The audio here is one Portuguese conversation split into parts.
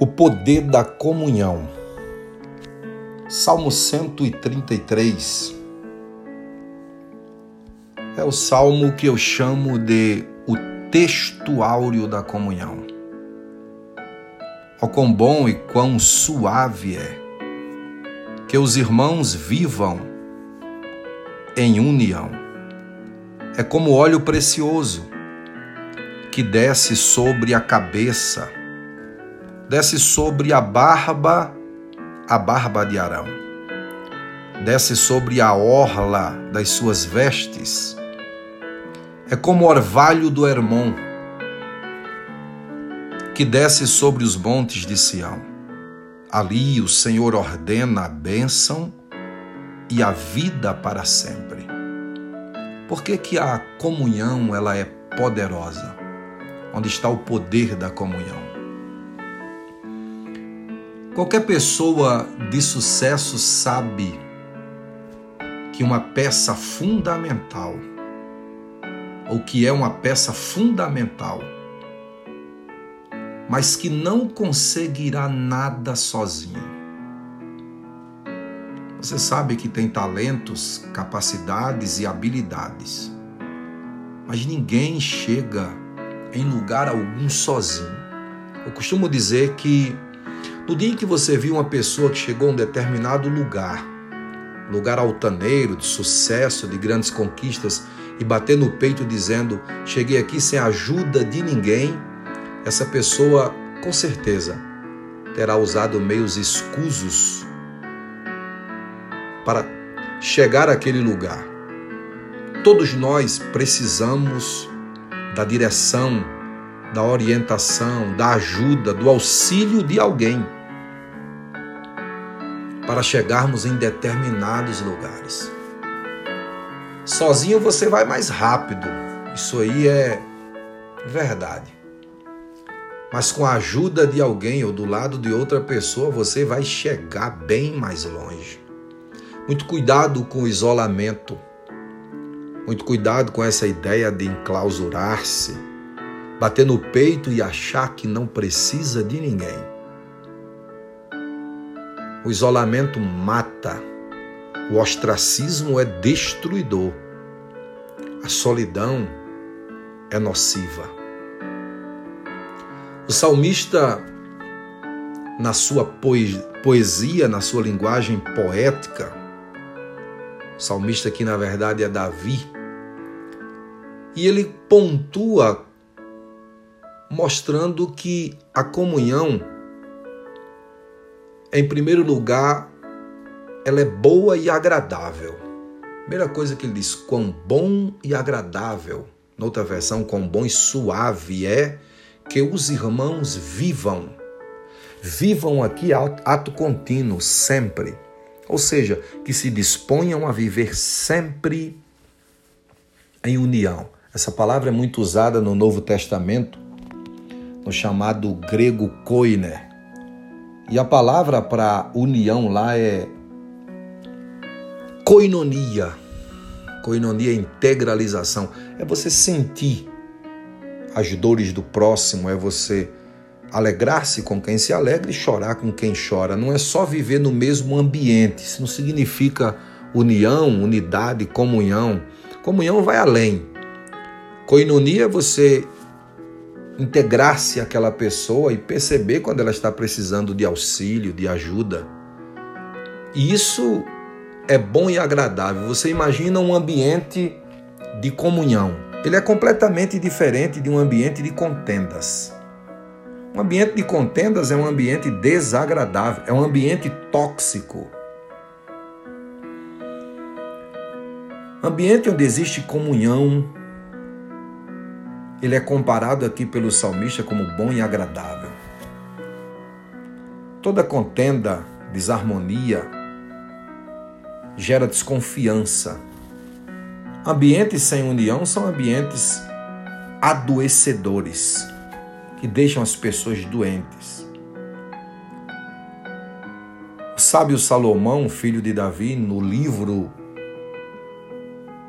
O poder da comunhão. Salmo 133 é o salmo que eu chamo de o texto áureo da comunhão. Ó quão bom e quão suave é que os irmãos vivam em união. É como óleo precioso que desce sobre a cabeça desce sobre a barba, a barba de Arão. Desce sobre a orla das suas vestes. É como o orvalho do Hermon, que desce sobre os montes de Sião. Ali o Senhor ordena a bênção e a vida para sempre. Por que, que a comunhão ela é poderosa? Onde está o poder da comunhão? Qualquer pessoa de sucesso sabe que uma peça fundamental, ou que é uma peça fundamental, mas que não conseguirá nada sozinho. Você sabe que tem talentos, capacidades e habilidades, mas ninguém chega em lugar algum sozinho. Eu costumo dizer que no dia em que você viu uma pessoa que chegou a um determinado lugar, lugar altaneiro, de sucesso, de grandes conquistas, e bater no peito dizendo: Cheguei aqui sem ajuda de ninguém, essa pessoa com certeza terá usado meios escusos para chegar àquele lugar. Todos nós precisamos da direção, da orientação, da ajuda, do auxílio de alguém para chegarmos em determinados lugares. Sozinho você vai mais rápido, isso aí é verdade. Mas com a ajuda de alguém ou do lado de outra pessoa, você vai chegar bem mais longe. Muito cuidado com o isolamento. Muito cuidado com essa ideia de enclausurar-se, bater no peito e achar que não precisa de ninguém. O isolamento mata. O ostracismo é destruidor. A solidão é nociva. O salmista, na sua poesia, na sua linguagem poética, o salmista que na verdade é Davi, e ele pontua mostrando que a comunhão em primeiro lugar, ela é boa e agradável. Primeira coisa que ele diz, quão bom e agradável. Noutra versão, quão bom e suave é que os irmãos vivam. Vivam aqui ato contínuo, sempre. Ou seja, que se disponham a viver sempre em união. Essa palavra é muito usada no Novo Testamento, no chamado grego koine, e a palavra para união lá é koinonia. Koinonia é integralização. É você sentir as dores do próximo, é você alegrar-se com quem se alegra e chorar com quem chora. Não é só viver no mesmo ambiente. Isso não significa união, unidade, comunhão. Comunhão vai além. Koinonia é você integrar-se àquela pessoa e perceber quando ela está precisando de auxílio, de ajuda. E isso é bom e agradável. Você imagina um ambiente de comunhão. Ele é completamente diferente de um ambiente de contendas. Um ambiente de contendas é um ambiente desagradável, é um ambiente tóxico. Ambiente onde existe comunhão, ele é comparado aqui pelo salmista como bom e agradável. Toda contenda, desarmonia, gera desconfiança. Ambientes sem união são ambientes adoecedores, que deixam as pessoas doentes. O sábio Salomão, filho de Davi, no livro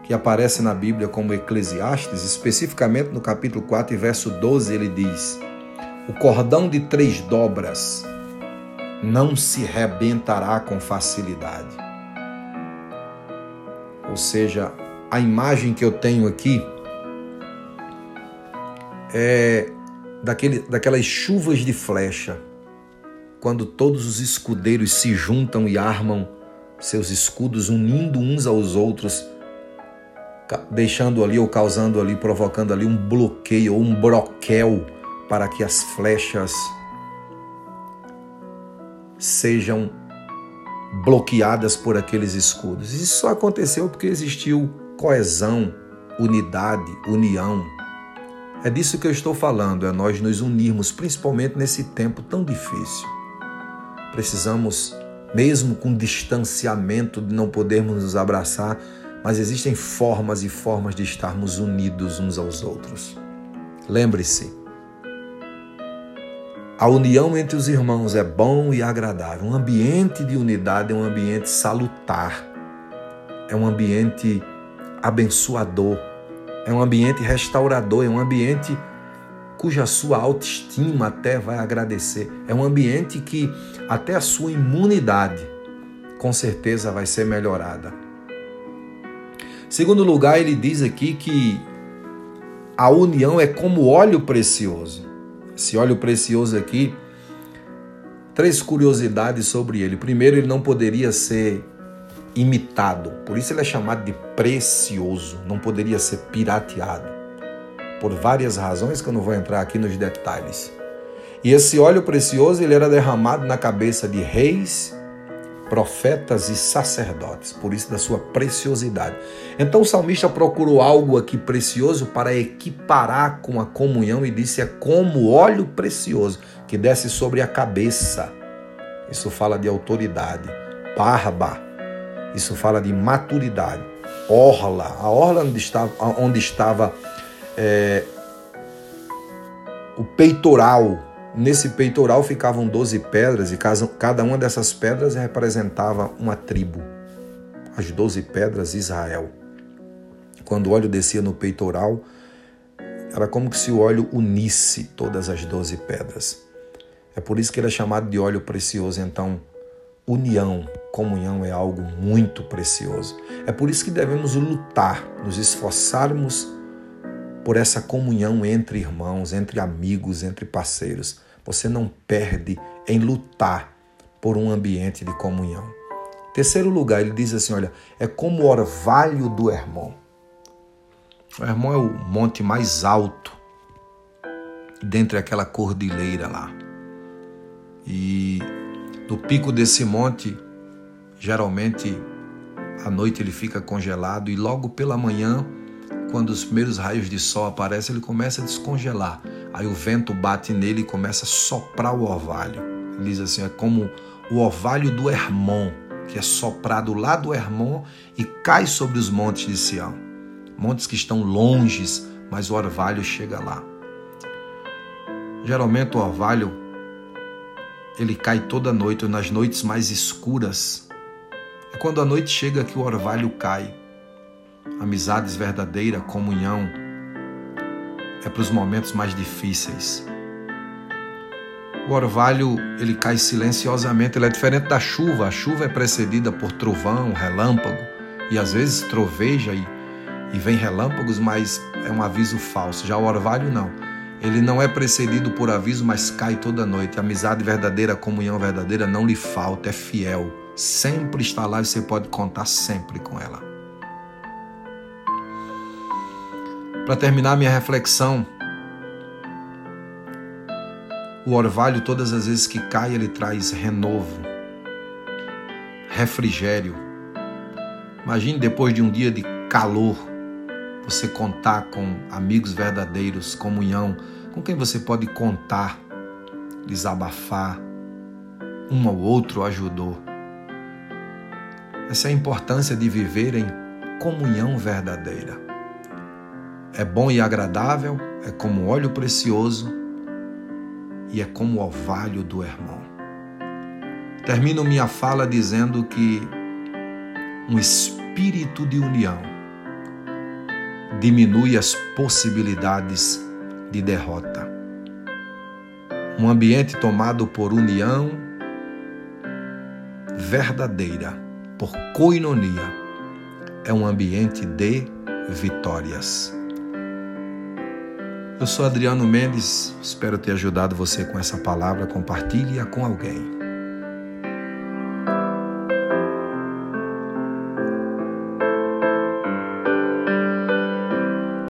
que aparece na Bíblia como Eclesiastes, especificamente no capítulo 4 e verso 12, ele diz: o cordão de três dobras não se rebentará com facilidade. Ou seja, a imagem que eu tenho aqui é daquele, daquelas chuvas de flecha, quando todos os escudeiros se juntam e armam seus escudos, unindo uns aos outros, deixando ali ou causando ali, provocando ali um bloqueio ou um broquel para que as flechas sejam bloqueadas por aqueles escudos. Isso só aconteceu porque existiu coesão, unidade, união. É disso que eu estou falando, é nós nos unirmos, principalmente nesse tempo tão difícil. Precisamos, mesmo com distanciamento de não podermos nos abraçar, mas existem formas e formas de estarmos unidos uns aos outros. Lembre-se, a união entre os irmãos é bom e agradável. Um ambiente de unidade é um ambiente salutar, é um ambiente abençoador, é um ambiente restaurador, é um ambiente cuja sua autoestima até vai agradecer. É um ambiente que até a sua imunidade com certeza vai ser melhorada. Segundo lugar, ele diz aqui que a união é como óleo precioso. Esse óleo precioso aqui, três curiosidades sobre ele. Primeiro, ele não poderia ser imitado, por isso ele é chamado de precioso, não poderia ser pirateado. Por várias razões que eu não vou entrar aqui nos detalhes. E esse óleo precioso ele era derramado na cabeça de reis profetas e sacerdotes, por isso da sua preciosidade. Então o salmista procurou algo aqui precioso para equiparar com a comunhão e disse: é como óleo precioso que desce sobre a cabeça. Isso fala de autoridade. Barba, isso fala de maturidade. Orla, a orla onde estava, onde estava é, o peitoral Nesse peitoral ficavam doze pedras e cada uma dessas pedras representava uma tribo. As doze pedras Israel. Quando o óleo descia no peitoral, era como se o óleo unisse todas as doze pedras. É por isso que ele é chamado de óleo precioso. Então, união, comunhão é algo muito precioso. É por isso que devemos lutar, nos esforçarmos por essa comunhão entre irmãos, entre amigos, entre parceiros. Você não perde em lutar por um ambiente de comunhão. Terceiro lugar, ele diz assim: olha, é como o orvalho do Hermon. O Hermon é o monte mais alto dentre aquela cordilheira lá. E no pico desse monte, geralmente à noite ele fica congelado e logo pela manhã quando os primeiros raios de sol aparecem, ele começa a descongelar. Aí o vento bate nele e começa a soprar o orvalho. Ele diz assim: é como o orvalho do Hermon, que é soprado lá do Hermon e cai sobre os montes de Sião. Montes que estão longes, mas o orvalho chega lá. Geralmente o orvalho ele cai toda noite, nas noites mais escuras. É quando a noite chega que o orvalho cai amizades verdadeiras, comunhão, é para os momentos mais difíceis. O orvalho, ele cai silenciosamente, ele é diferente da chuva. A chuva é precedida por trovão, relâmpago, e às vezes troveja e, e vem relâmpagos, mas é um aviso falso. Já o orvalho não. Ele não é precedido por aviso, mas cai toda noite. Amizade verdadeira, comunhão verdadeira não lhe falta, é fiel. Sempre está lá e você pode contar sempre com ela. Para terminar minha reflexão, o orvalho, todas as vezes que cai, ele traz renovo, refrigério. Imagine depois de um dia de calor, você contar com amigos verdadeiros, comunhão, com quem você pode contar, desabafar, um ao outro ajudou. Essa é a importância de viver em comunhão verdadeira. É bom e agradável, é como óleo precioso e é como o orvalho do irmão. Termino minha fala dizendo que um espírito de união diminui as possibilidades de derrota. Um ambiente tomado por união verdadeira, por coinonia, é um ambiente de vitórias. Eu sou Adriano Mendes, espero ter ajudado você com essa palavra. Compartilhe-a com alguém.